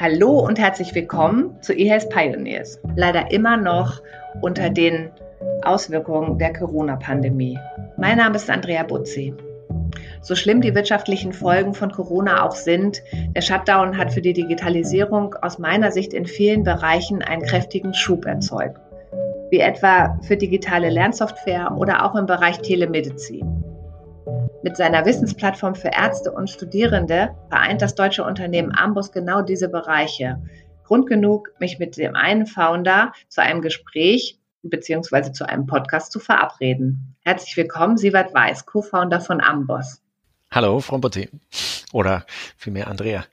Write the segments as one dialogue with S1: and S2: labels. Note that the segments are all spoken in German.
S1: Hallo und herzlich willkommen zu eHealth Pioneers. Leider immer noch unter den Auswirkungen der Corona-Pandemie. Mein Name ist Andrea Butzi. So schlimm die wirtschaftlichen Folgen von Corona auch sind, der Shutdown hat für die Digitalisierung aus meiner Sicht in vielen Bereichen einen kräftigen Schub erzeugt, wie etwa für digitale Lernsoftware oder auch im Bereich Telemedizin. Mit seiner Wissensplattform für Ärzte und Studierende vereint das deutsche Unternehmen Ambus genau diese Bereiche. Grund genug, mich mit dem einen Founder zu einem Gespräch bzw. zu einem Podcast zu verabreden. Herzlich willkommen, Sievert Weiß, Co-Founder von Ambos.
S2: Hallo, Frau Botti. Oder vielmehr Andrea.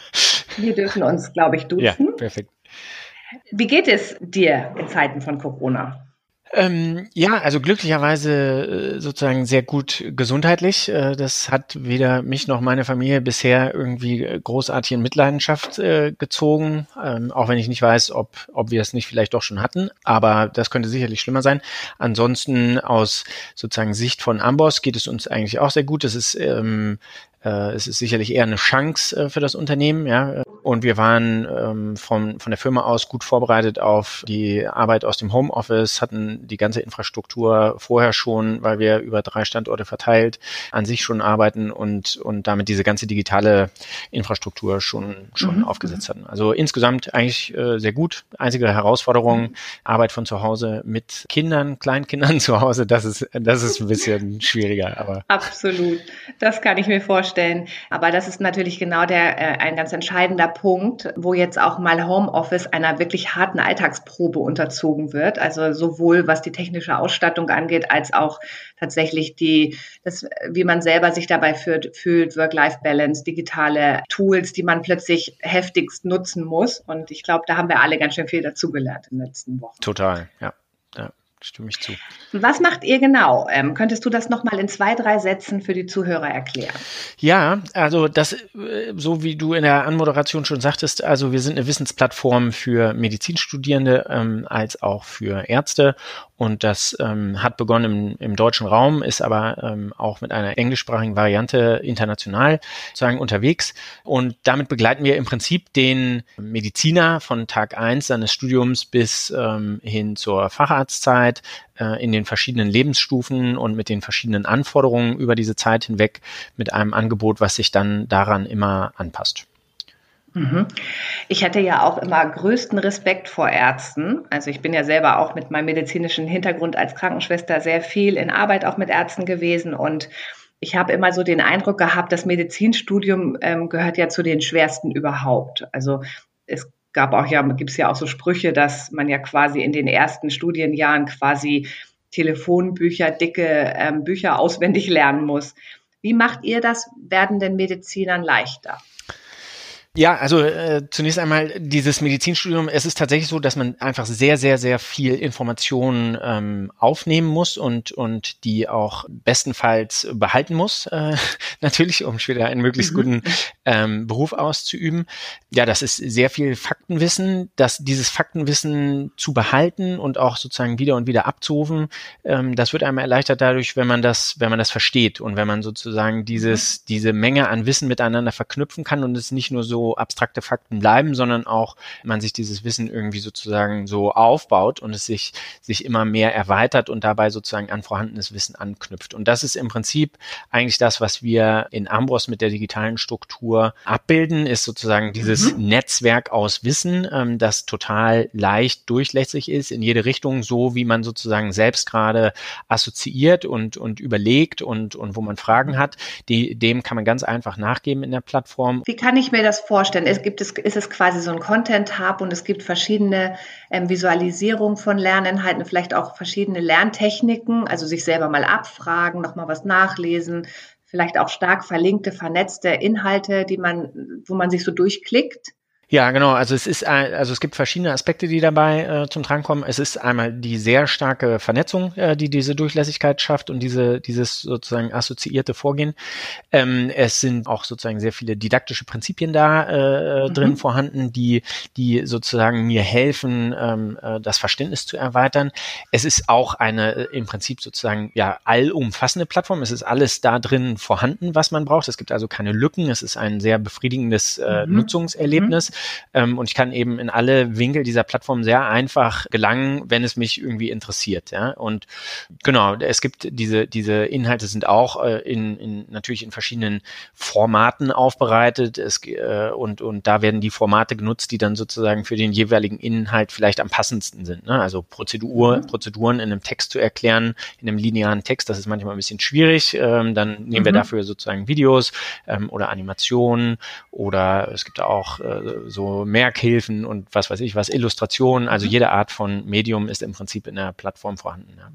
S1: Wir dürfen uns, glaube ich, duzen.
S2: Ja, perfekt.
S1: Wie geht es dir in Zeiten von Corona?
S2: Ähm, ja, also glücklicherweise äh, sozusagen sehr gut gesundheitlich. Äh, das hat weder mich noch meine Familie bisher irgendwie äh, großartig in Mitleidenschaft gezogen, ähm, auch wenn ich nicht weiß, ob, ob wir es nicht vielleicht doch schon hatten, aber das könnte sicherlich schlimmer sein. Ansonsten aus sozusagen Sicht von Amboss geht es uns eigentlich auch sehr gut. Es ist ähm, äh, es ist sicherlich eher eine Chance äh, für das Unternehmen, ja. Und wir waren ähm, von, von der Firma aus gut vorbereitet auf die Arbeit aus dem Homeoffice, hatten die ganze Infrastruktur vorher schon, weil wir über drei Standorte verteilt an sich schon arbeiten und, und damit diese ganze digitale Infrastruktur schon, schon mhm. aufgesetzt hatten. Also insgesamt eigentlich äh, sehr gut. Einzige Herausforderung, mhm. Arbeit von zu Hause mit Kindern, Kleinkindern zu Hause, das ist, das ist ein bisschen schwieriger, aber.
S1: Absolut. Das kann ich mir vorstellen vorstellen. Aber das ist natürlich genau der, äh, ein ganz entscheidender Punkt, wo jetzt auch mal Homeoffice einer wirklich harten Alltagsprobe unterzogen wird. Also sowohl was die technische Ausstattung angeht, als auch tatsächlich die, das, wie man selber sich dabei fühlt, fühlt Work-Life-Balance, digitale Tools, die man plötzlich heftigst nutzen muss. Und ich glaube, da haben wir alle ganz schön viel dazugelernt in den letzten Wochen.
S2: Total, ja. Stimme ich zu.
S1: Was macht ihr genau? Ähm, könntest du das nochmal in zwei, drei Sätzen für die Zuhörer erklären?
S2: Ja, also das, äh, so wie du in der Anmoderation schon sagtest, also wir sind eine Wissensplattform für Medizinstudierende ähm, als auch für Ärzte und das ähm, hat begonnen im, im, deutschen Raum, ist aber ähm, auch mit einer englischsprachigen Variante international sozusagen unterwegs. Und damit begleiten wir im Prinzip den Mediziner von Tag eins seines Studiums bis ähm, hin zur Facharztzeit äh, in den verschiedenen Lebensstufen und mit den verschiedenen Anforderungen über diese Zeit hinweg mit einem Angebot, was sich dann daran immer anpasst.
S1: Mhm. Ich hatte ja auch immer größten Respekt vor Ärzten. Also ich bin ja selber auch mit meinem medizinischen Hintergrund als Krankenschwester sehr viel in Arbeit auch mit Ärzten gewesen und ich habe immer so den Eindruck gehabt, das Medizinstudium ähm, gehört ja zu den schwersten überhaupt. Also es gab auch ja, gibt es ja auch so Sprüche, dass man ja quasi in den ersten Studienjahren quasi Telefonbücher, dicke ähm, Bücher auswendig lernen muss. Wie macht ihr das werdenden Medizinern leichter?
S2: Ja, also äh, zunächst einmal dieses Medizinstudium, es ist tatsächlich so, dass man einfach sehr, sehr, sehr viel Informationen ähm, aufnehmen muss und, und die auch bestenfalls behalten muss, äh, natürlich, um später einen möglichst mhm. guten ähm, Beruf auszuüben. Ja, das ist sehr viel Faktenwissen, dass dieses Faktenwissen zu behalten und auch sozusagen wieder und wieder abzurufen, ähm, das wird einem erleichtert dadurch, wenn man das, wenn man das versteht und wenn man sozusagen dieses, mhm. diese Menge an Wissen miteinander verknüpfen kann und es nicht nur so abstrakte Fakten bleiben, sondern auch man sich dieses Wissen irgendwie sozusagen so aufbaut und es sich, sich immer mehr erweitert und dabei sozusagen an vorhandenes Wissen anknüpft. Und das ist im Prinzip eigentlich das, was wir in Ambros mit der digitalen Struktur abbilden, ist sozusagen dieses mhm. Netzwerk aus Wissen, ähm, das total leicht durchlässig ist in jede Richtung, so wie man sozusagen selbst gerade assoziiert und, und überlegt und, und wo man Fragen hat. Die, dem kann man ganz einfach nachgeben in der Plattform.
S1: Wie kann ich mir das vorstellen? Es gibt es, ist es quasi so ein Content-Hub und es gibt verschiedene ähm, Visualisierungen von Lerninhalten, vielleicht auch verschiedene Lerntechniken, also sich selber mal abfragen, nochmal was nachlesen, vielleicht auch stark verlinkte, vernetzte Inhalte, die man, wo man sich so durchklickt.
S2: Ja, genau. Also es ist, also es gibt verschiedene Aspekte, die dabei äh, zum Tragen kommen. Es ist einmal die sehr starke Vernetzung, äh, die diese Durchlässigkeit schafft und diese, dieses sozusagen assoziierte Vorgehen. Ähm, es sind auch sozusagen sehr viele didaktische Prinzipien da äh, mhm. drin vorhanden, die, die sozusagen mir helfen, ähm, äh, das Verständnis zu erweitern. Es ist auch eine äh, im Prinzip sozusagen ja allumfassende Plattform. Es ist alles da drin vorhanden, was man braucht. Es gibt also keine Lücken. Es ist ein sehr befriedigendes äh, mhm. Nutzungserlebnis. Mhm ähm, und ich kann eben in alle Winkel dieser Plattform sehr einfach gelangen, wenn es mich irgendwie interessiert. Ja? Und genau, es gibt diese, diese Inhalte sind auch äh, in, in natürlich in verschiedenen Formaten aufbereitet. Es, äh, und, und da werden die Formate genutzt, die dann sozusagen für den jeweiligen Inhalt vielleicht am passendsten sind. Ne? Also Prozedur, mhm. Prozeduren in einem Text zu erklären, in einem linearen Text, das ist manchmal ein bisschen schwierig. Ähm, dann nehmen mhm. wir dafür sozusagen Videos ähm, oder Animationen oder es gibt auch äh, so Merkhilfen und was weiß ich was, Illustrationen. Also mhm. jede Art von Medium ist im Prinzip in der Plattform vorhanden. Ja.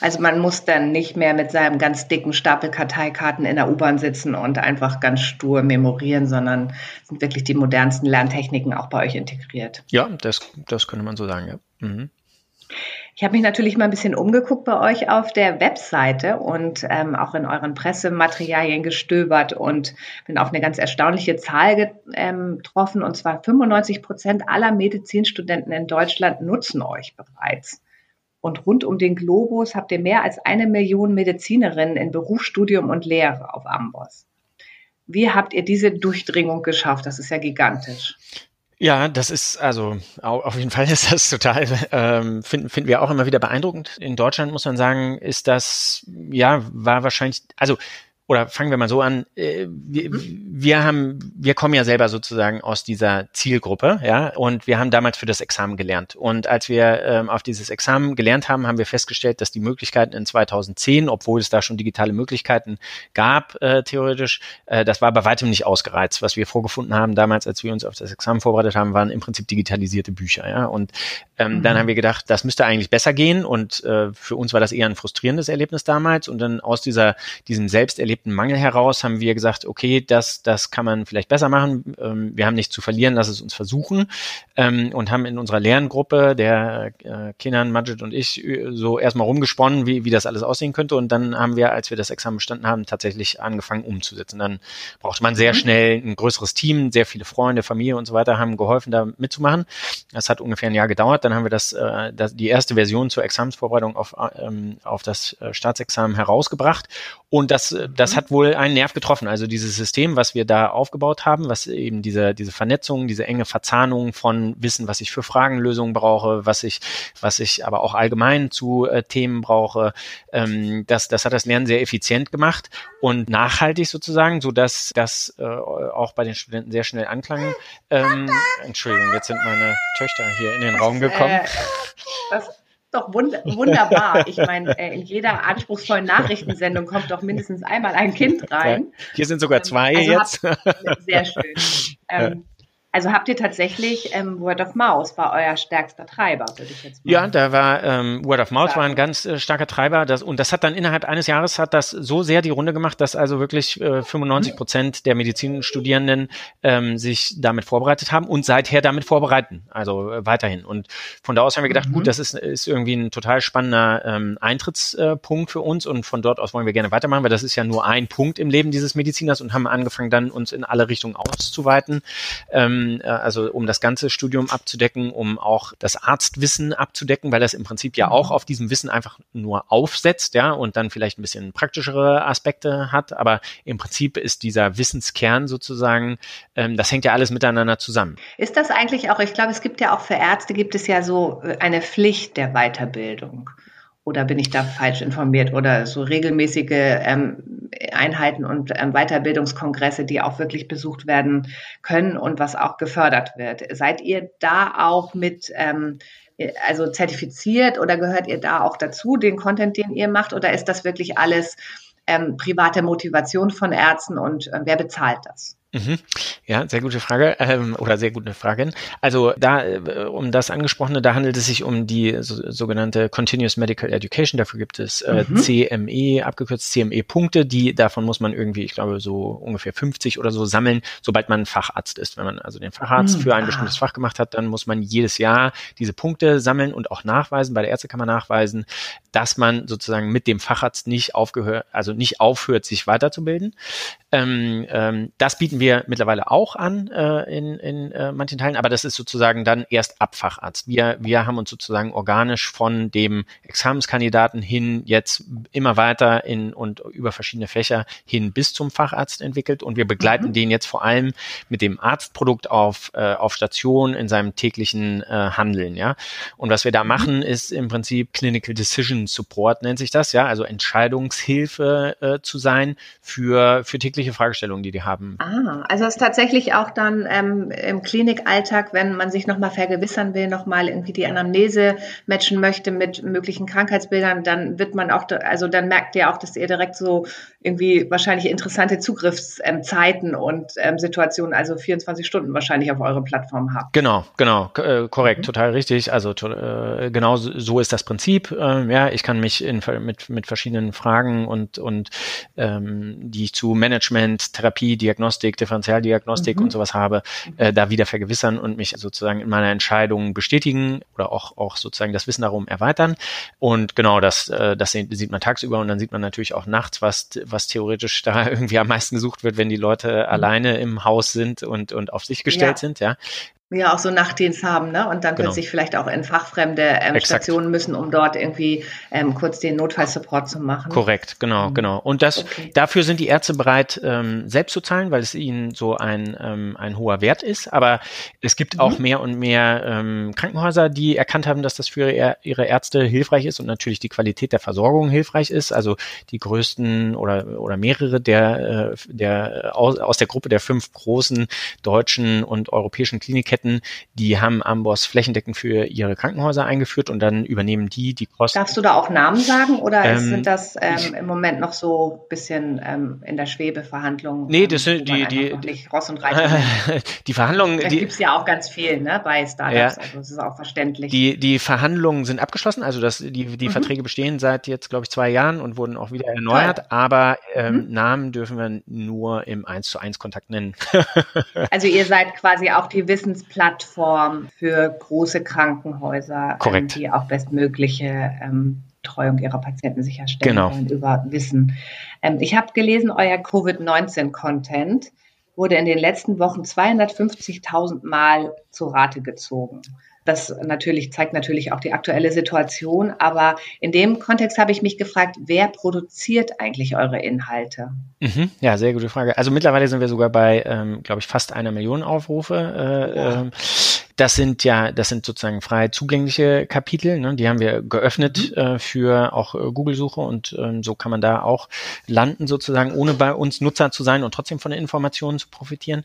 S1: Also man muss dann nicht mehr mit seinem ganz dicken Stapel Karteikarten in der U-Bahn sitzen und einfach ganz stur memorieren, sondern sind wirklich die modernsten Lerntechniken auch bei euch integriert.
S2: Ja, das, das könnte man so sagen, ja. Mhm.
S1: Ich habe mich natürlich mal ein bisschen umgeguckt bei euch auf der Webseite und ähm, auch in euren Pressematerialien gestöbert und bin auf eine ganz erstaunliche Zahl ähm, getroffen. Und zwar 95 Prozent aller Medizinstudenten in Deutschland nutzen euch bereits. Und rund um den Globus habt ihr mehr als eine Million Medizinerinnen in Berufsstudium und Lehre auf Amboss. Wie habt ihr diese Durchdringung geschafft? Das ist ja gigantisch.
S2: Ja, das ist also auf jeden Fall ist das total ähm, finden finden wir auch immer wieder beeindruckend. In Deutschland muss man sagen, ist das ja war wahrscheinlich also oder fangen wir mal so an, äh, wir, mhm. wir haben, wir kommen ja selber sozusagen aus dieser Zielgruppe, ja, und wir haben damals für das Examen gelernt. Und als wir ähm, auf dieses Examen gelernt haben, haben wir festgestellt, dass die Möglichkeiten in 2010, obwohl es da schon digitale Möglichkeiten gab, äh, theoretisch, äh, das war bei weitem nicht ausgereizt. Was wir vorgefunden haben damals, als wir uns auf das Examen vorbereitet haben, waren im Prinzip digitalisierte Bücher, ja. Und ähm, mhm. dann haben wir gedacht, das müsste eigentlich besser gehen. Und äh, für uns war das eher ein frustrierendes Erlebnis damals. Und dann aus dieser, diesem Selbsterlebnis erlebten Mangel heraus haben wir gesagt, okay, das, das kann man vielleicht besser machen. Ähm, wir haben nichts zu verlieren, lass es uns versuchen. Ähm, und haben in unserer Lerngruppe, der äh, Kenan, Majid und ich, so erstmal rumgesponnen, wie, wie das alles aussehen könnte. Und dann haben wir, als wir das Examen bestanden haben, tatsächlich angefangen umzusetzen. Dann brauchte man sehr mhm. schnell ein größeres Team, sehr viele Freunde, Familie und so weiter haben geholfen, da mitzumachen. Das hat ungefähr ein Jahr gedauert. Dann haben wir das, äh, das die erste Version zur Examensvorbereitung auf, ähm, auf das äh, Staatsexamen herausgebracht. Und das, äh, das hat wohl einen Nerv getroffen. Also dieses System, was wir da aufgebaut haben, was eben diese, diese Vernetzung, diese enge Verzahnung von Wissen, was ich für Fragenlösungen brauche, was ich, was ich aber auch allgemein zu äh, Themen brauche, ähm, das, das hat das Lernen sehr effizient gemacht und nachhaltig sozusagen, so dass das äh, auch bei den Studenten sehr schnell anklang. Ähm, Entschuldigung, jetzt sind meine Töchter hier in den Raum gekommen. Äh,
S1: das doch wund wunderbar. Ich meine, äh, in jeder anspruchsvollen Nachrichtensendung kommt doch mindestens einmal ein Kind rein.
S2: Hier sind sogar zwei also jetzt.
S1: Habt, sehr schön. Ähm, also habt ihr tatsächlich ähm, Word of Mouse war euer stärkster Treiber, würde ich jetzt
S2: mal Ja, da war ähm, Word of Mouse war ein ganz äh, starker Treiber. Das, und das hat dann innerhalb eines Jahres hat das so sehr die Runde gemacht, dass also wirklich äh, 95 Prozent mhm. der Medizinstudierenden ähm, sich damit vorbereitet haben und seither damit vorbereiten, also äh, weiterhin. Und von da aus haben wir gedacht, mhm. gut, das ist, ist irgendwie ein total spannender ähm, Eintrittspunkt für uns und von dort aus wollen wir gerne weitermachen, weil das ist ja nur ein Punkt im Leben dieses Mediziners und haben angefangen dann uns in alle Richtungen auszuweiten. Ähm, äh, also um das ganze Studium abzudecken, um auch das Arztwissen abzudecken, weil das im Prinzip ja auch mhm. auf diesem Wissen einfach nur aufsetzt, ja, und dann vielleicht ein bisschen praktischere Aspekte hat. Aber im Prinzip ist dieser Wissenskern sozusagen, ähm, das hängt ja alles miteinander zusammen.
S1: Ist das eigentlich auch, ich glaube, es gibt ja auch für Ärzte gibt es ja so äh, eine Pflicht der Weiterbildung. Oder bin ich da falsch informiert? Oder so regelmäßige ähm, Einheiten und ähm, Weiterbildungskongresse, die auch wirklich besucht werden können und was auch gefördert wird. Seid ihr da auch mit, ähm, also zertifiziert oder gehört ihr da auch dazu, den Content, den ihr macht? Oder ist das wirklich alles ähm, private Motivation von Ärzten und äh, wer bezahlt das?
S2: Mhm. Ja, sehr gute Frage ähm, oder sehr gute Fragen. Also da, äh, um das angesprochene, da handelt es sich um die so, sogenannte Continuous Medical Education. Dafür gibt es äh, mhm. CME, abgekürzt CME-Punkte. Die davon muss man irgendwie, ich glaube, so ungefähr 50 oder so sammeln, sobald man Facharzt ist. Wenn man also den Facharzt mhm. für ein bestimmtes Fach gemacht hat, dann muss man jedes Jahr diese Punkte sammeln und auch nachweisen, bei der Ärztekammer nachweisen, dass man sozusagen mit dem Facharzt nicht aufgehört, also nicht aufhört, sich weiterzubilden. Ähm, ähm, das bieten wir mittlerweile auch an äh, in, in äh, manchen Teilen, aber das ist sozusagen dann erst ab Facharzt. Wir, wir haben uns sozusagen organisch von dem Examenskandidaten hin jetzt immer weiter in und über verschiedene Fächer hin bis zum Facharzt entwickelt und wir begleiten mhm. den jetzt vor allem mit dem Arztprodukt auf, äh, auf Station in seinem täglichen äh, Handeln, ja. Und was wir da mhm. machen, ist im Prinzip Clinical Decision Support, nennt sich das, ja, also Entscheidungshilfe äh, zu sein für, für tägliche Fragestellungen, die die haben.
S1: Ah, also es ist tatsächlich auch dann ähm, im Klinikalltag, wenn man sich nochmal vergewissern will, nochmal irgendwie die Anamnese matchen möchte mit möglichen Krankheitsbildern, dann wird man auch, also dann merkt ihr auch, dass ihr direkt so irgendwie wahrscheinlich interessante Zugriffszeiten und ähm, Situationen, also 24 Stunden wahrscheinlich auf eure Plattform habt.
S2: Genau, genau, äh, korrekt, mhm. total richtig. Also äh, genau so ist das Prinzip. Ähm, ja, ich kann mich in, mit, mit verschiedenen Fragen und, und ähm, die ich zu Management, Therapie, Diagnostik, Differentialdiagnostik mhm. und sowas habe, äh, da wieder vergewissern und mich sozusagen in meiner Entscheidung bestätigen oder auch, auch sozusagen das Wissen darum erweitern. Und genau das, äh, das sieht man tagsüber und dann sieht man natürlich auch nachts, was was theoretisch da irgendwie am meisten gesucht wird, wenn die Leute mhm. alleine im Haus sind und, und auf sich gestellt ja. sind, ja
S1: ja auch so Nachtdienst haben, ne? Und dann genau. plötzlich vielleicht auch in fachfremde ähm, Stationen müssen, um dort irgendwie ähm, kurz den Notfallsupport zu machen.
S2: Korrekt, genau, mhm. genau. Und das okay. dafür sind die Ärzte bereit, ähm, selbst zu zahlen, weil es ihnen so ein, ähm, ein hoher Wert ist. Aber es gibt mhm. auch mehr und mehr ähm, Krankenhäuser, die erkannt haben, dass das für ihre, ihre Ärzte hilfreich ist und natürlich die Qualität der Versorgung hilfreich ist. Also die größten oder, oder mehrere der, äh, der aus, aus der Gruppe der fünf großen deutschen und europäischen Klinikketten Städten, die haben Amboss flächendeckend für ihre Krankenhäuser eingeführt und dann übernehmen die die Kosten.
S1: Darfst du da auch Namen sagen oder ähm, sind das ähm, im Moment noch so ein bisschen ähm, in der Schwebeverhandlung?
S2: Nee, das sind die, die, die, Ross und Reiter die Verhandlungen.
S1: Da gibt es ja auch ganz viel ne, bei Startups, ja, also das ist auch verständlich.
S2: Die, die Verhandlungen sind abgeschlossen, also das, die, die mhm. Verträge bestehen seit jetzt, glaube ich, zwei Jahren und wurden auch wieder erneuert, Toll. aber ähm, mhm. Namen dürfen wir nur im 1 zu 1 Kontakt nennen.
S1: also ihr seid quasi auch die Wissens Plattform für große Krankenhäuser, ähm, die auch bestmögliche ähm, Betreuung ihrer Patienten sicherstellen genau. wollen über Wissen. Ähm, ich habe gelesen, euer Covid-19-Content wurde in den letzten Wochen 250.000 Mal zu Rate gezogen. Das natürlich zeigt natürlich auch die aktuelle Situation. Aber in dem Kontext habe ich mich gefragt, wer produziert eigentlich eure Inhalte?
S2: Mhm, ja, sehr gute Frage. Also mittlerweile sind wir sogar bei, ähm, glaube ich, fast einer Million Aufrufe. Äh, ja. ähm, das sind ja, das sind sozusagen frei zugängliche Kapitel. Ne? Die haben wir geöffnet mhm. äh, für auch äh, Google-Suche und ähm, so kann man da auch landen sozusagen, ohne bei uns Nutzer zu sein und trotzdem von den Informationen zu profitieren.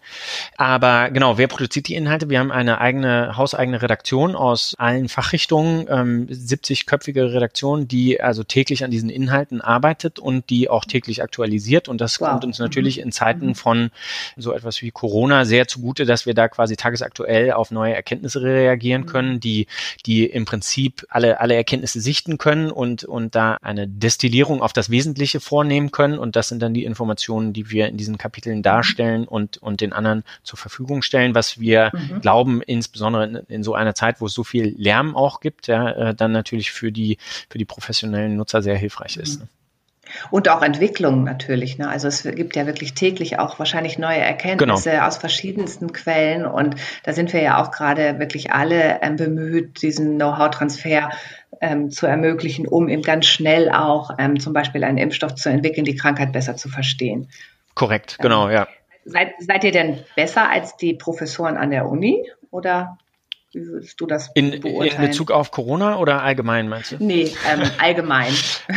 S2: Aber genau, wer produziert die Inhalte? Wir haben eine eigene, hauseigene Redaktion aus allen Fachrichtungen, ähm, 70-köpfige Redaktion, die also täglich an diesen Inhalten arbeitet und die auch täglich aktualisiert. Und das wow. kommt uns natürlich mhm. in Zeiten mhm. von so etwas wie Corona sehr zugute, dass wir da quasi tagesaktuell auf neue Erkenntnisse reagieren mhm. können, die, die im Prinzip alle, alle Erkenntnisse sichten können und, und da eine Destillierung auf das Wesentliche vornehmen können. Und das sind dann die Informationen, die wir in diesen Kapiteln darstellen und, und den anderen zur Verfügung stellen, was wir mhm. glauben, insbesondere in, in, so einer Zeit, wo es so viel Lärm auch gibt, ja, äh, dann natürlich für die, für die professionellen Nutzer sehr hilfreich ist. Mhm.
S1: Und auch Entwicklung natürlich. Ne? Also es gibt ja wirklich täglich auch wahrscheinlich neue Erkenntnisse genau. aus verschiedensten Quellen. Und da sind wir ja auch gerade wirklich alle ähm, bemüht, diesen Know-how-Transfer ähm, zu ermöglichen, um eben ganz schnell auch ähm, zum Beispiel einen Impfstoff zu entwickeln, die Krankheit besser zu verstehen.
S2: Korrekt, genau, ja.
S1: Seid, seid ihr denn besser als die Professoren an der Uni oder wie würdest du das
S2: in, beurteilen? In Bezug auf Corona oder allgemein meinst du?
S1: Nee, ähm, allgemein.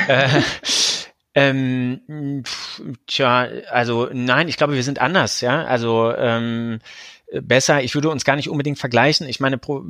S2: Äh, ähm, tja, also nein, ich glaube, wir sind anders, ja. Also ähm, besser. Ich würde uns gar nicht unbedingt vergleichen. Ich meine, Pro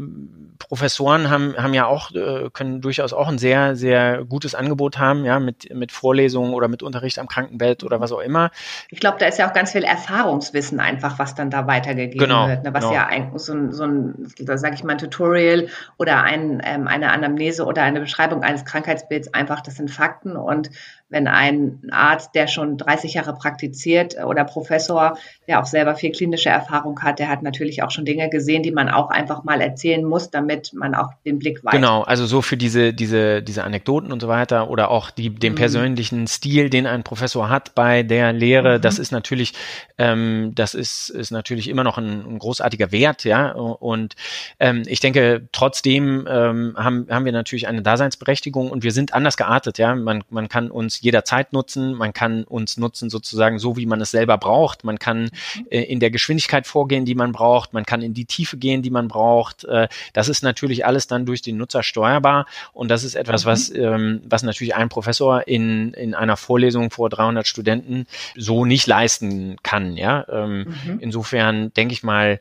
S2: Professoren haben, haben ja auch, äh, können durchaus auch ein sehr, sehr gutes Angebot haben, ja, mit, mit Vorlesungen oder mit Unterricht am Krankenbett oder was auch immer.
S1: Ich glaube, da ist ja auch ganz viel Erfahrungswissen einfach, was dann da weitergegeben genau, wird, ne? was genau. ja ein, so ein, so ein, da sage ich mal, ein Tutorial oder ein, ähm, eine Anamnese oder eine Beschreibung eines Krankheitsbilds einfach, das sind Fakten und wenn ein Arzt, der schon 30 Jahre praktiziert oder Professor, der auch selber viel klinische Erfahrung hat, der hat natürlich auch schon Dinge gesehen, die man auch einfach mal erzählen muss, damit man auch den Blick weiß.
S2: Genau, also so für diese, diese, diese Anekdoten und so weiter oder auch die, den mhm. persönlichen Stil, den ein Professor hat bei der Lehre, mhm. das ist natürlich, ähm, das ist, ist natürlich immer noch ein, ein großartiger Wert, ja. Und ähm, ich denke, trotzdem ähm, haben, haben wir natürlich eine Daseinsberechtigung und wir sind anders geartet, ja. Man, man kann uns jederzeit nutzen, man kann uns nutzen sozusagen so, wie man es selber braucht. Man kann mhm. äh, in der Geschwindigkeit vorgehen, die man braucht, man kann in die Tiefe gehen, die man braucht. Äh, das ist natürlich alles dann durch den Nutzer steuerbar und das ist etwas, was, mhm. ähm, was natürlich ein Professor in, in einer Vorlesung vor 300 Studenten so nicht leisten kann, ja. Ähm, mhm. Insofern denke ich mal,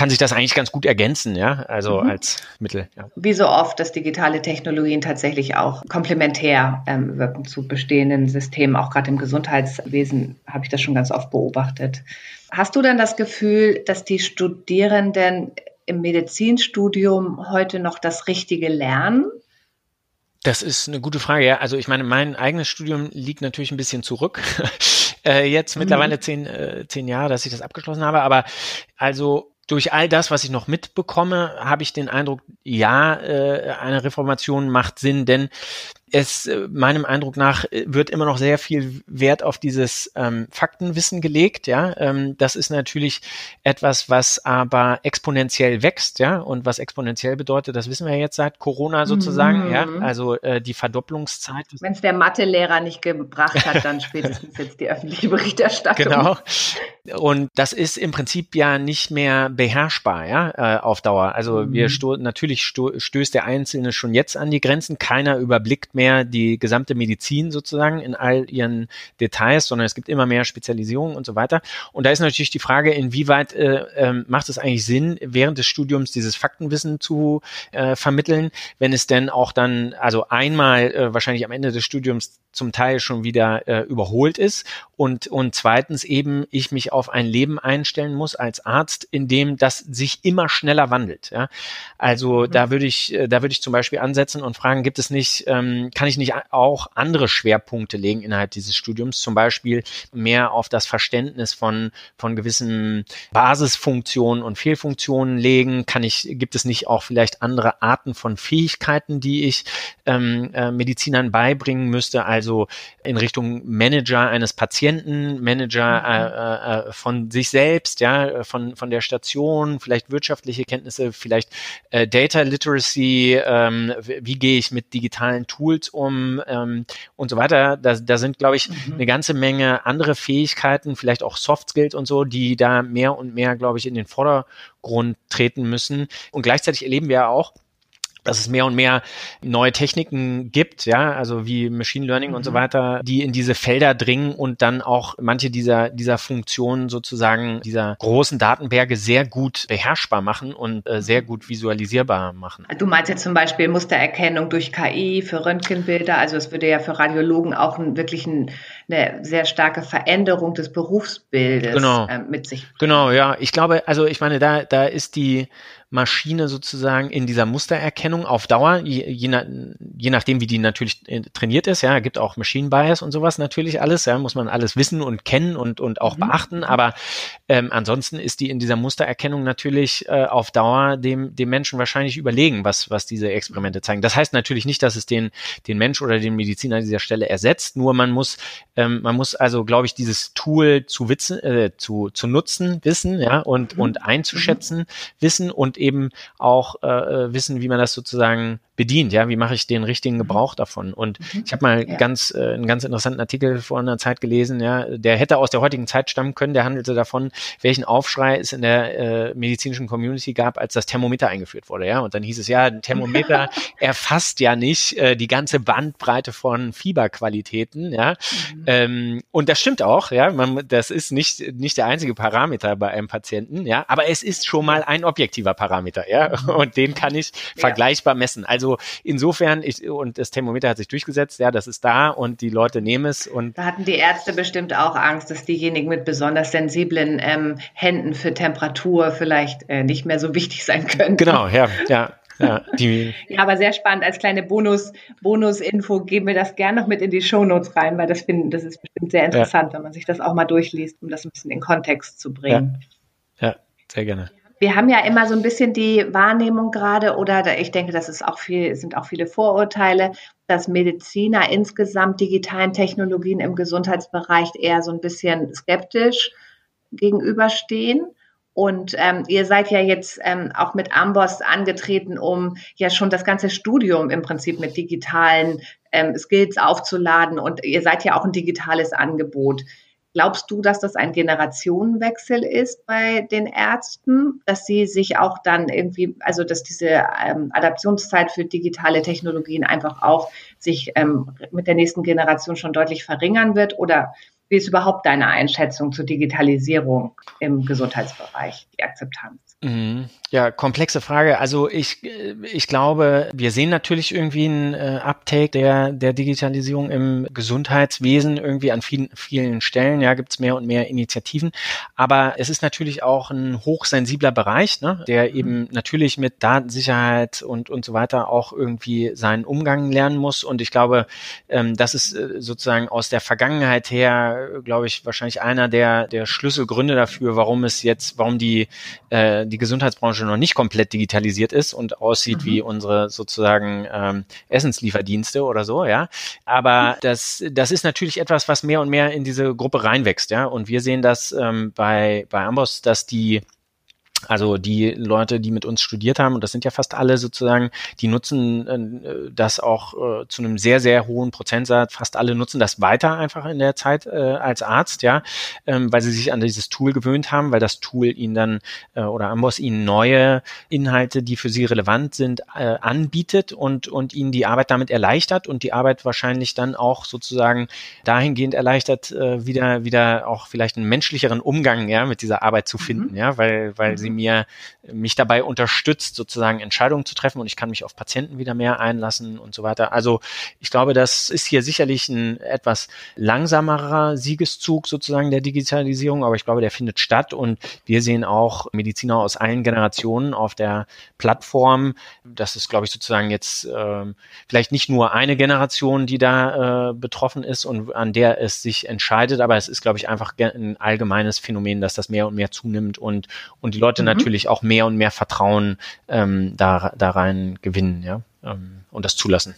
S2: kann sich das eigentlich ganz gut ergänzen, ja, also mhm. als Mittel. Ja.
S1: Wie so oft, dass digitale Technologien tatsächlich auch komplementär ähm, wirken zu bestehenden Systemen, auch gerade im Gesundheitswesen habe ich das schon ganz oft beobachtet. Hast du denn das Gefühl, dass die Studierenden im Medizinstudium heute noch das Richtige lernen?
S2: Das ist eine gute Frage, ja. Also ich meine, mein eigenes Studium liegt natürlich ein bisschen zurück. äh, jetzt mhm. mittlerweile zehn, äh, zehn Jahre, dass ich das abgeschlossen habe. Aber also durch all das, was ich noch mitbekomme, habe ich den Eindruck, ja, äh, eine Reformation macht Sinn, denn es äh, meinem Eindruck nach äh, wird immer noch sehr viel Wert auf dieses ähm, Faktenwissen gelegt. Ja, ähm, das ist natürlich etwas, was aber exponentiell wächst. Ja, und was exponentiell bedeutet, das wissen wir jetzt seit Corona sozusagen. Mhm. Ja, also äh, die Verdopplungszeit.
S1: Wenn es der Mathelehrer nicht gebracht hat, dann spätestens jetzt die öffentliche Berichterstattung.
S2: Genau. Und das ist im Prinzip ja nicht mehr beherrschbar, ja, äh, auf Dauer. Also mhm. wir sto natürlich sto stößt der Einzelne schon jetzt an die Grenzen. Keiner überblickt mehr die gesamte Medizin sozusagen in all ihren Details, sondern es gibt immer mehr Spezialisierungen und so weiter. Und da ist natürlich die Frage, inwieweit äh, äh, macht es eigentlich Sinn, während des Studiums dieses Faktenwissen zu äh, vermitteln, wenn es denn auch dann, also einmal äh, wahrscheinlich am Ende des Studiums zum Teil schon wieder überholt ist und und zweitens eben ich mich auf ein Leben einstellen muss als Arzt, in dem das sich immer schneller wandelt. Ja? Also mhm. da würde ich äh, da würde ich zum Beispiel ansetzen und fragen, gibt es nicht ähm, kann ich nicht auch andere Schwerpunkte legen innerhalb dieses Studiums, zum Beispiel mehr auf das Verständnis von, von gewissen Basisfunktionen und Fehlfunktionen legen? Kann ich, gibt es nicht auch vielleicht andere Arten von Fähigkeiten, die ich ähm, äh, Medizinern beibringen müsste? Also in Richtung Manager eines Patienten, Manager mhm. äh, äh, von sich selbst, ja, von, von der Station, vielleicht wirtschaftliche Kenntnisse, vielleicht äh, Data Literacy, ähm, wie gehe ich mit digitalen Tools Tools um ähm, und so weiter. Da, da sind, glaube ich, mhm. eine ganze Menge andere Fähigkeiten, vielleicht auch Soft Skills und so, die da mehr und mehr, glaube ich, in den Vordergrund treten müssen. Und gleichzeitig erleben wir ja auch, dass es mehr und mehr neue Techniken gibt, ja, also wie Machine Learning mhm. und so mhm. weiter, die in diese Felder dringen und dann auch manche dieser, dieser Funktionen sozusagen, dieser großen Datenberge sehr gut beherrschbar machen und äh, sehr gut visualisierbar machen.
S1: Du meinst jetzt zum Beispiel Mustererkennung durch KI für Röntgenbilder, also es würde ja für Radiologen auch ein, wirklich ein, eine sehr starke Veränderung des Berufsbildes
S2: genau.
S1: äh, mit sich.
S2: Genau, ja. Ich glaube, also ich meine, da, da ist die Maschine sozusagen in dieser Mustererkennung auf Dauer, je, je, nach, je nachdem, wie die natürlich äh, trainiert ist, ja, gibt auch Machine Bias und sowas natürlich alles, ja, muss man alles wissen und kennen und, und auch mhm. beachten, aber ähm, ansonsten ist die in dieser Mustererkennung natürlich äh, auf Dauer dem, dem Menschen wahrscheinlich überlegen, was, was diese Experimente zeigen. Das heißt natürlich nicht, dass es den, den Mensch oder den Mediziner an dieser Stelle ersetzt, nur man muss, ähm, man muss also, glaube ich, dieses Tool zu, witzen, äh, zu, zu nutzen, wissen, ja, und, mhm. und einzuschätzen, mhm. wissen und eben auch äh, äh, wissen, wie man das sozusagen bedient. Ja, wie mache ich den richtigen mhm. Gebrauch davon? Und mhm. ich habe mal ja. ganz äh, einen ganz interessanten Artikel vor einer Zeit gelesen. Ja, der hätte aus der heutigen Zeit stammen können. Der handelte davon, welchen Aufschrei es in der äh, medizinischen Community gab, als das Thermometer eingeführt wurde. Ja, und dann hieß es ja, ein Thermometer erfasst ja nicht äh, die ganze Bandbreite von Fieberqualitäten. Ja, mhm. ähm, und das stimmt auch. Ja, man, das ist nicht nicht der einzige Parameter bei einem Patienten. Ja, aber es ist schon mal ein objektiver Parameter. Ja, mhm. und den kann ich ja. vergleichbar messen. Also insofern, ich, und das Thermometer hat sich durchgesetzt, ja, das ist da und die Leute nehmen es und.
S1: Da hatten die Ärzte bestimmt auch Angst, dass diejenigen mit besonders sensiblen ähm, Händen für Temperatur vielleicht äh, nicht mehr so wichtig sein können.
S2: Genau, ja, ja.
S1: Ja, die, ja, aber sehr spannend. Als kleine Bonus, Bonus-Info geben wir das gerne noch mit in die Shownotes rein, weil das finden, das ist bestimmt sehr interessant, ja. wenn man sich das auch mal durchliest, um das ein bisschen in Kontext zu bringen.
S2: Ja, ja sehr gerne.
S1: Wir haben ja immer so ein bisschen die Wahrnehmung gerade, oder ich denke, das ist auch viel, sind auch viele Vorurteile, dass Mediziner insgesamt digitalen Technologien im Gesundheitsbereich eher so ein bisschen skeptisch gegenüberstehen. Und ähm, ihr seid ja jetzt ähm, auch mit Amboss angetreten, um ja schon das ganze Studium im Prinzip mit digitalen ähm, Skills aufzuladen. Und ihr seid ja auch ein digitales Angebot. Glaubst du, dass das ein Generationenwechsel ist bei den Ärzten, dass sie sich auch dann irgendwie, also dass diese ähm, Adaptionszeit für digitale Technologien einfach auch sich ähm, mit der nächsten Generation schon deutlich verringern wird? Oder wie ist überhaupt deine Einschätzung zur Digitalisierung im Gesundheitsbereich, die Akzeptanz?
S2: Mhm. Ja, komplexe Frage. Also ich, ich glaube, wir sehen natürlich irgendwie ein äh, Uptake der, der Digitalisierung im Gesundheitswesen irgendwie an vielen, vielen Stellen. Ja, gibt's mehr und mehr Initiativen. Aber es ist natürlich auch ein hochsensibler Bereich, ne, der mhm. eben natürlich mit Datensicherheit und, und so weiter auch irgendwie seinen Umgang lernen muss. Und ich glaube, ähm, das ist äh, sozusagen aus der Vergangenheit her, glaube ich, wahrscheinlich einer der, der Schlüsselgründe dafür, warum es jetzt, warum die äh, die Gesundheitsbranche noch nicht komplett digitalisiert ist und aussieht mhm. wie unsere sozusagen ähm, Essenslieferdienste oder so, ja. Aber das, das ist natürlich etwas, was mehr und mehr in diese Gruppe reinwächst, ja. Und wir sehen das ähm, bei, bei Amboss, dass die also die Leute, die mit uns studiert haben, und das sind ja fast alle sozusagen, die nutzen äh, das auch äh, zu einem sehr, sehr hohen Prozentsatz. Fast alle nutzen das weiter einfach in der Zeit äh, als Arzt, ja, ähm, weil sie sich an dieses Tool gewöhnt haben, weil das Tool ihnen dann äh, oder Amboss ihnen neue Inhalte, die für sie relevant sind, äh, anbietet und, und ihnen die Arbeit damit erleichtert und die Arbeit wahrscheinlich dann auch sozusagen dahingehend erleichtert, äh, wieder, wieder auch vielleicht einen menschlicheren Umgang ja, mit dieser Arbeit zu finden, mhm. ja, weil, weil mhm. Mir mich dabei unterstützt, sozusagen Entscheidungen zu treffen und ich kann mich auf Patienten wieder mehr einlassen und so weiter. Also ich glaube, das ist hier sicherlich ein etwas langsamerer Siegeszug sozusagen der Digitalisierung, aber ich glaube, der findet statt und wir sehen auch Mediziner aus allen Generationen auf der Plattform. Das ist, glaube ich, sozusagen jetzt äh, vielleicht nicht nur eine Generation, die da äh, betroffen ist und an der es sich entscheidet, aber es ist, glaube ich, einfach ein allgemeines Phänomen, dass das mehr und mehr zunimmt und, und die Leute mhm. natürlich auch mehr und mehr Vertrauen ähm, da, da rein gewinnen ja, ähm, und das zulassen.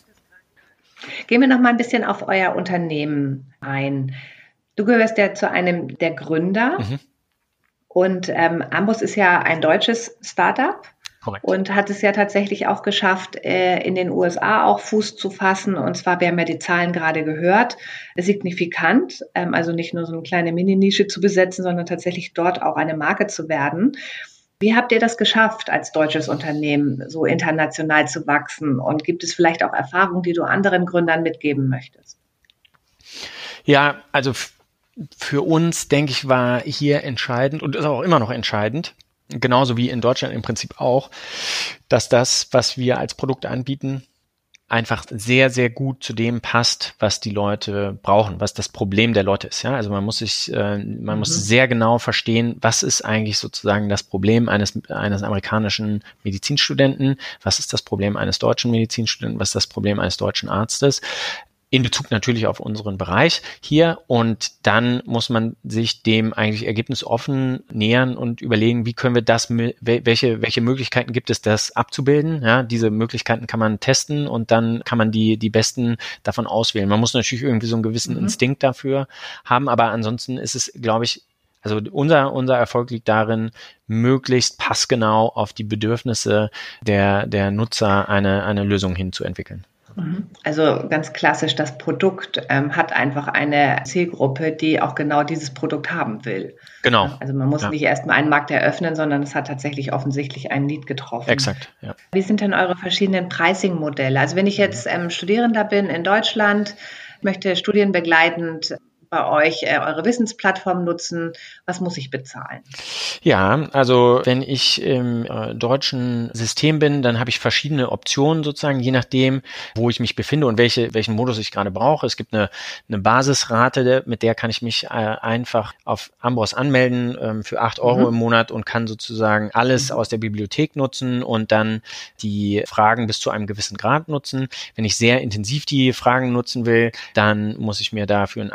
S1: Gehen wir noch mal ein bisschen auf euer Unternehmen ein. Du gehörst ja zu einem der Gründer mhm. und ähm, Ambus ist ja ein deutsches Startup. Korrekt. Und hat es ja tatsächlich auch geschafft, äh, in den USA auch Fuß zu fassen. Und zwar, wir haben ja die Zahlen gerade gehört, signifikant. Ähm, also nicht nur so eine kleine Mini-Nische zu besetzen, sondern tatsächlich dort auch eine Marke zu werden. Wie habt ihr das geschafft, als deutsches Unternehmen so international zu wachsen? Und gibt es vielleicht auch Erfahrungen, die du anderen Gründern mitgeben möchtest?
S2: Ja, also für uns, denke ich, war hier entscheidend und ist auch immer noch entscheidend, genauso wie in Deutschland im Prinzip auch, dass das, was wir als Produkt anbieten, einfach sehr, sehr gut zu dem passt, was die Leute brauchen, was das Problem der Leute ist. Ja, also man muss sich, äh, man mhm. muss sehr genau verstehen, was ist eigentlich sozusagen das Problem eines eines amerikanischen Medizinstudenten, was ist das Problem eines deutschen Medizinstudenten, was ist das Problem eines deutschen Arztes in Bezug natürlich auf unseren Bereich hier und dann muss man sich dem eigentlich ergebnisoffen nähern und überlegen, wie können wir das, welche, welche Möglichkeiten gibt es, das abzubilden. Ja, diese Möglichkeiten kann man testen und dann kann man die, die besten davon auswählen. Man muss natürlich irgendwie so einen gewissen mhm. Instinkt dafür haben, aber ansonsten ist es, glaube ich, also unser, unser Erfolg liegt darin, möglichst passgenau auf die Bedürfnisse der, der Nutzer eine, eine Lösung hinzuentwickeln.
S1: Mhm. Also ganz klassisch, das Produkt ähm, hat einfach eine Zielgruppe, die auch genau dieses Produkt haben will.
S2: Genau.
S1: Also man muss ja. nicht erstmal einen Markt eröffnen, sondern es hat tatsächlich offensichtlich ein Lied getroffen.
S2: Exakt, ja.
S1: Wie sind denn eure verschiedenen Pricing-Modelle? Also wenn ich jetzt ähm, Studierender bin in Deutschland, möchte studienbegleitend bei euch äh, eure Wissensplattform nutzen? Was muss ich bezahlen?
S2: Ja, also wenn ich im äh, deutschen System bin, dann habe ich verschiedene Optionen sozusagen, je nachdem, wo ich mich befinde und welche, welchen Modus ich gerade brauche. Es gibt eine, eine Basisrate, mit der kann ich mich äh, einfach auf Ambros anmelden ähm, für acht Euro mhm. im Monat und kann sozusagen alles mhm. aus der Bibliothek nutzen und dann die Fragen bis zu einem gewissen Grad nutzen. Wenn ich sehr intensiv die Fragen nutzen will, dann muss ich mir dafür ein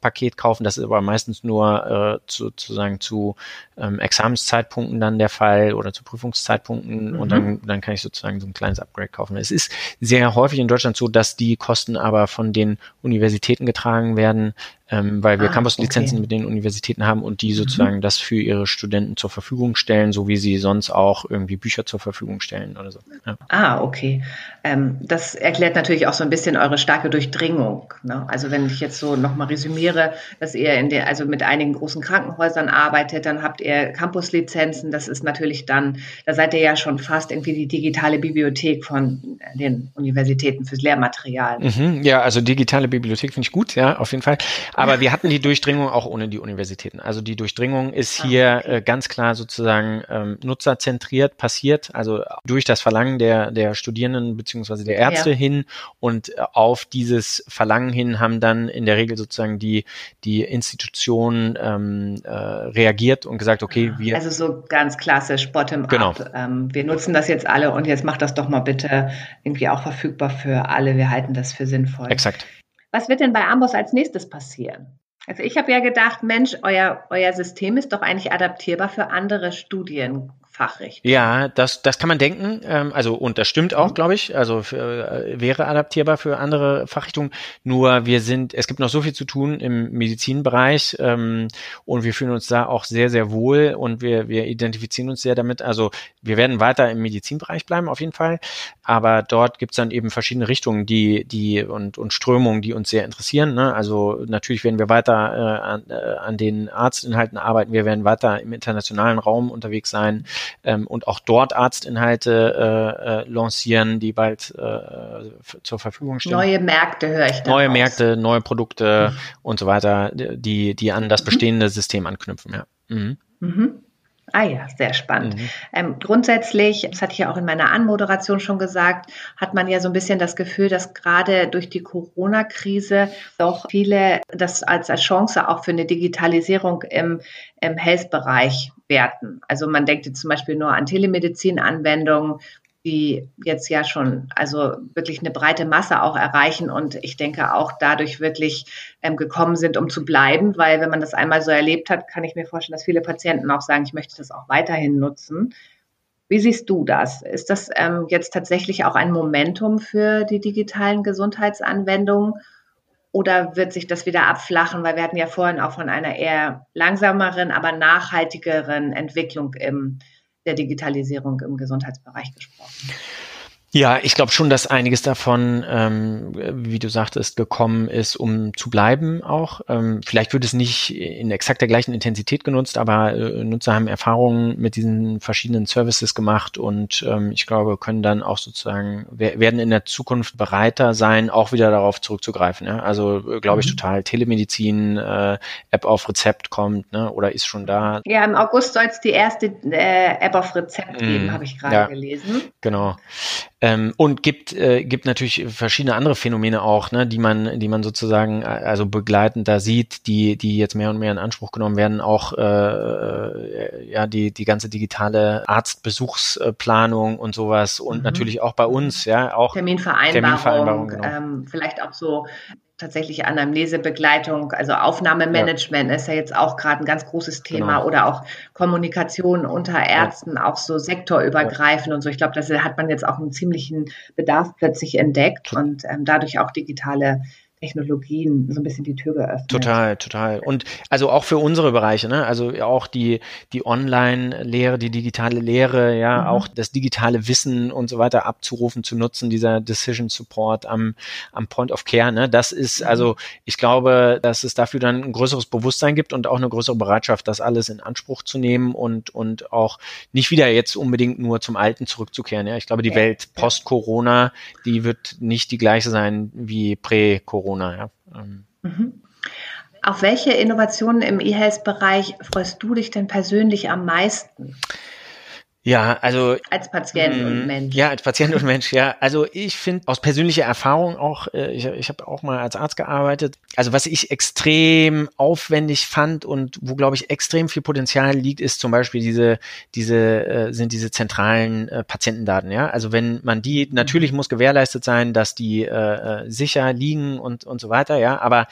S2: Upgrade-Paket kaufen. Das ist aber meistens nur äh, zu, sozusagen zu ähm, Examenszeitpunkten dann der Fall oder zu Prüfungszeitpunkten mhm. und dann, dann kann ich sozusagen so ein kleines Upgrade kaufen. Es ist sehr häufig in Deutschland so, dass die Kosten aber von den Universitäten getragen werden, ähm, weil wir ah, Campus-Lizenzen okay. mit den Universitäten haben und die mhm. sozusagen mhm. das für ihre Studenten zur Verfügung stellen, so wie sie sonst auch irgendwie Bücher zur Verfügung stellen oder so.
S1: Ja. Ah, okay. Ähm, das erklärt natürlich auch so ein bisschen eure starke Durchdringung. Ne? Also wenn ich jetzt so nochmal resümiere, dass ihr in der, also mit einigen großen Krankenhäusern arbeitet, dann habt ihr Campus-Lizenzen. Das ist natürlich dann, da seid ihr ja schon fast irgendwie die digitale Bibliothek von den Universitäten fürs Lehrmaterial.
S2: Mhm, ja, also digitale Bibliothek finde ich gut, ja, auf jeden Fall. Aber wir hatten die Durchdringung auch ohne die Universitäten. Also die Durchdringung ist ah, hier okay. äh, ganz klar sozusagen ähm, nutzerzentriert passiert, also durch das Verlangen der, der Studierenden beziehungsweise der Ärzte ja. hin und äh, auf dieses Verlangen hin haben dann in der Regel sozusagen die, die Institutionen ähm, äh, reagiert und gesagt, okay, wir.
S1: Also so ganz klassisch bottom-up. Genau. Ähm, wir nutzen das jetzt alle und jetzt macht das doch mal bitte irgendwie auch verfügbar für alle. Wir halten das für sinnvoll.
S2: Exakt.
S1: Was wird denn bei Amboss als nächstes passieren? Also ich habe ja gedacht, Mensch, euer, euer System ist doch eigentlich adaptierbar für andere Studien, Fachrichtung.
S2: Ja, das, das kann man denken. Ähm, also, und das stimmt auch, glaube ich. Also für, äh, wäre adaptierbar für andere Fachrichtungen. Nur wir sind, es gibt noch so viel zu tun im Medizinbereich ähm, und wir fühlen uns da auch sehr, sehr wohl und wir, wir identifizieren uns sehr damit. Also wir werden weiter im Medizinbereich bleiben, auf jeden Fall. Aber dort gibt es dann eben verschiedene Richtungen, die, die und, und Strömungen, die uns sehr interessieren. Ne? Also natürlich werden wir weiter äh, an, äh, an den Arztinhalten arbeiten. Wir werden weiter im internationalen Raum unterwegs sein ähm, und auch dort Arztinhalte äh, äh, lancieren, die bald äh, zur Verfügung stehen.
S1: Neue Märkte höre ich
S2: da Neue raus. Märkte, neue Produkte mhm. und so weiter, die, die an das mhm. bestehende mhm. System anknüpfen, ja. Mhm.
S1: Mhm. Ah ja, sehr spannend. Mhm. Ähm, grundsätzlich, das hatte ich ja auch in meiner Anmoderation schon gesagt, hat man ja so ein bisschen das Gefühl, dass gerade durch die Corona-Krise doch viele das als, als Chance auch für eine Digitalisierung im, im Health-Bereich werten. Also man denkt jetzt zum Beispiel nur an Telemedizin-Anwendungen, die jetzt ja schon also wirklich eine breite Masse auch erreichen und ich denke auch dadurch wirklich ähm, gekommen sind, um zu bleiben, weil wenn man das einmal so erlebt hat, kann ich mir vorstellen, dass viele Patienten auch sagen, ich möchte das auch weiterhin nutzen. Wie siehst du das? Ist das ähm, jetzt tatsächlich auch ein Momentum für die digitalen Gesundheitsanwendungen oder wird sich das wieder abflachen? Weil wir hatten ja vorhin auch von einer eher langsameren, aber nachhaltigeren Entwicklung im der Digitalisierung im Gesundheitsbereich gesprochen.
S2: Ja, ich glaube schon, dass einiges davon, ähm, wie du sagtest, gekommen ist, um zu bleiben auch. Ähm, vielleicht wird es nicht in exakt der gleichen Intensität genutzt, aber äh, Nutzer haben Erfahrungen mit diesen verschiedenen Services gemacht und ähm, ich glaube, können dann auch sozusagen, werden in der Zukunft bereiter sein, auch wieder darauf zurückzugreifen. Ja? Also äh, glaube ich mhm. total, Telemedizin, äh, App auf Rezept kommt ne? oder ist schon da.
S1: Ja, im August soll es die erste äh, App auf Rezept geben, mhm. habe ich gerade ja, gelesen.
S2: Genau. Ähm, und gibt, äh, gibt natürlich verschiedene andere Phänomene auch, ne, die man, die man sozusagen äh, also begleitend da sieht, die, die jetzt mehr und mehr in Anspruch genommen werden. Auch äh, äh, ja die, die ganze digitale Arztbesuchsplanung und sowas und mhm. natürlich auch bei uns, ja, auch
S1: Terminvereinbarung, Terminvereinbarung genau. ähm, vielleicht auch so tatsächlich Anamnesebegleitung, also Aufnahmemanagement ja. ist ja jetzt auch gerade ein ganz großes Thema genau. oder auch Kommunikation unter Ärzten, ja. auch so sektorübergreifend ja. und so. Ich glaube, da hat man jetzt auch einen ziemlichen Bedarf plötzlich entdeckt und ähm, dadurch auch digitale Technologien so ein bisschen die Tür geöffnet.
S2: Total, total. Und also auch für unsere Bereiche, ne? Also auch die, die Online-Lehre, die digitale Lehre, ja, mhm. auch das digitale Wissen und so weiter abzurufen, zu nutzen, dieser Decision Support am, am Point of Care, ne? Das ist, mhm. also ich glaube, dass es dafür dann ein größeres Bewusstsein gibt und auch eine größere Bereitschaft, das alles in Anspruch zu nehmen und, und auch nicht wieder jetzt unbedingt nur zum Alten zurückzukehren. Ja, ich glaube, die ja. Welt post-Corona, die wird nicht die gleiche sein wie prä-Corona. Corona, ja. Ähm.
S1: Mhm. Auf welche Innovationen im E-Health-Bereich freust du dich denn persönlich am meisten?
S2: Ja, also
S1: als Patient mh, und Mensch.
S2: Ja, als Patient und Mensch, ja. Also ich finde aus persönlicher Erfahrung auch, äh, ich, ich habe auch mal als Arzt gearbeitet. Also was ich extrem aufwendig fand und wo glaube ich extrem viel Potenzial liegt, ist zum Beispiel diese diese äh, sind diese zentralen äh, Patientendaten. Ja, also wenn man die mhm. natürlich muss gewährleistet sein, dass die äh, sicher liegen und und so weiter. Ja, aber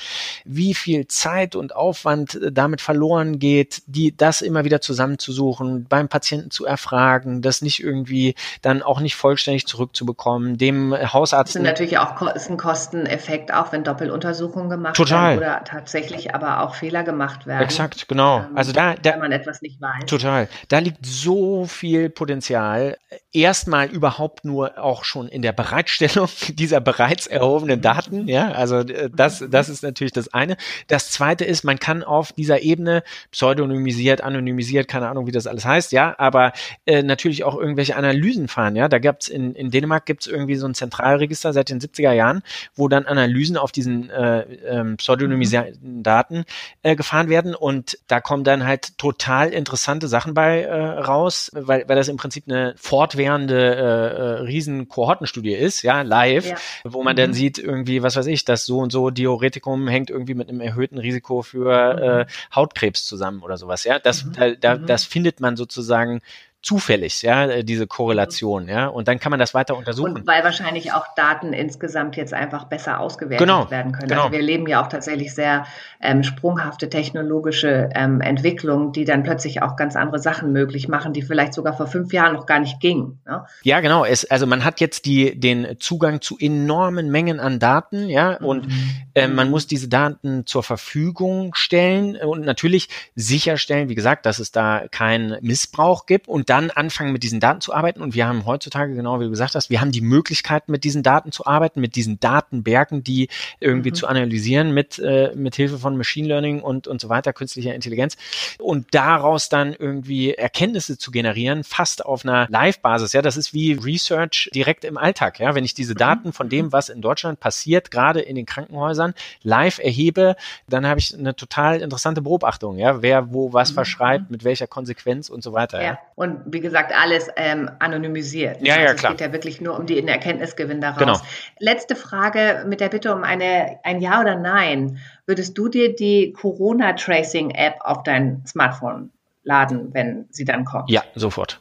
S2: wie viel Zeit und Aufwand damit verloren geht, die das immer wieder zusammenzusuchen, beim Patienten zu erfragen Fragen, das nicht irgendwie dann auch nicht vollständig zurückzubekommen, dem Hausarzt.
S1: Das ist natürlich auch ist ein Kosteneffekt, auch wenn Doppeluntersuchungen gemacht
S2: total.
S1: werden oder tatsächlich aber auch Fehler gemacht werden.
S2: Exakt, genau.
S1: Ähm,
S2: also da, da,
S1: wenn man etwas nicht weiß.
S2: Total. Da liegt so viel Potenzial. Erstmal überhaupt nur auch schon in der Bereitstellung dieser bereits erhobenen Daten. Ja, also äh, das, das ist natürlich das eine. Das zweite ist, man kann auf dieser Ebene pseudonymisiert, anonymisiert, keine Ahnung, wie das alles heißt, ja, aber äh, natürlich auch irgendwelche Analysen fahren. Ja, da gab's in, in Dänemark gibt's irgendwie so ein Zentralregister seit den 70er Jahren, wo dann Analysen auf diesen äh, ähm, pseudonymisierten Daten äh, gefahren werden und da kommen dann halt total interessante Sachen bei äh, raus, weil, weil das im Prinzip eine fortwährende äh, äh, riesen Kohortenstudie ist, ja, live, ja. wo man mhm. dann sieht irgendwie, was weiß ich, dass so und so Diuretikum hängt irgendwie mit einem erhöhten Risiko für mhm. äh, Hautkrebs zusammen oder sowas, ja. Das, mhm. da, da, mhm. das findet man sozusagen zufällig, ja, äh, diese Korrelation, ja, und dann kann man das weiter untersuchen. Und
S1: weil wahrscheinlich auch Daten insgesamt jetzt einfach besser ausgewertet genau, werden können. Genau. Also wir leben ja auch tatsächlich sehr ähm, sprunghafte technologische ähm, Entwicklungen, die dann plötzlich auch ganz andere Sachen möglich machen, die vielleicht sogar vor fünf Jahren noch gar nicht gingen. Ne?
S2: Ja, genau. Es, also man hat jetzt die, den Zugang zu enormen Mengen an Daten, ja, und mhm. äh, man muss diese Daten zur Verfügung stellen und natürlich sicherstellen, wie gesagt, dass es da keinen Missbrauch gibt und dann anfangen, mit diesen Daten zu arbeiten. Und wir haben heutzutage, genau wie du gesagt hast, wir haben die Möglichkeit, mit diesen Daten zu arbeiten, mit diesen Datenbergen, die irgendwie mhm. zu analysieren mit, äh, mit Hilfe von Machine Learning und, und so weiter, künstlicher Intelligenz. Und daraus dann irgendwie Erkenntnisse zu generieren, fast auf einer Live-Basis. Ja, das ist wie Research direkt im Alltag. Ja, wenn ich diese mhm. Daten von dem, was in Deutschland passiert, gerade in den Krankenhäusern, live erhebe, dann habe ich eine total interessante Beobachtung. Ja, wer wo was mhm. verschreibt, mit welcher Konsequenz und so weiter.
S1: Ja. ja. Und wie gesagt, alles ähm, anonymisiert.
S2: Ja,
S1: also
S2: ja, klar.
S1: Es geht ja wirklich nur um den Erkenntnisgewinn daraus.
S2: Genau.
S1: Letzte Frage mit der Bitte um eine, ein Ja oder Nein. Würdest du dir die Corona-Tracing-App auf dein Smartphone laden, wenn sie dann kommt?
S2: Ja, sofort.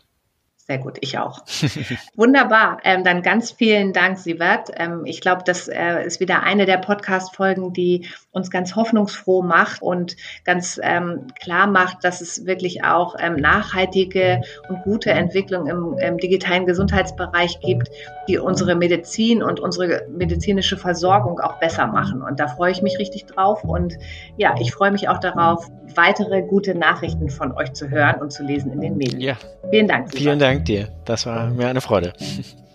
S1: Sehr gut, ich auch. Wunderbar. Ähm, dann ganz vielen Dank, Sievert. Ähm, ich glaube, das äh, ist wieder eine der Podcast-Folgen, die uns ganz hoffnungsfroh macht und ganz ähm, klar macht, dass es wirklich auch ähm, nachhaltige und gute Entwicklung im, im, digitalen Gesundheitsbereich gibt, die unsere Medizin und unsere medizinische Versorgung auch besser machen. Und da freue ich mich richtig drauf. Und ja, ich freue mich auch darauf, weitere gute Nachrichten von euch zu hören und zu lesen in den Medien.
S2: Ja.
S1: Vielen Dank.
S2: Vielen Dank dir. Das war mir eine Freude.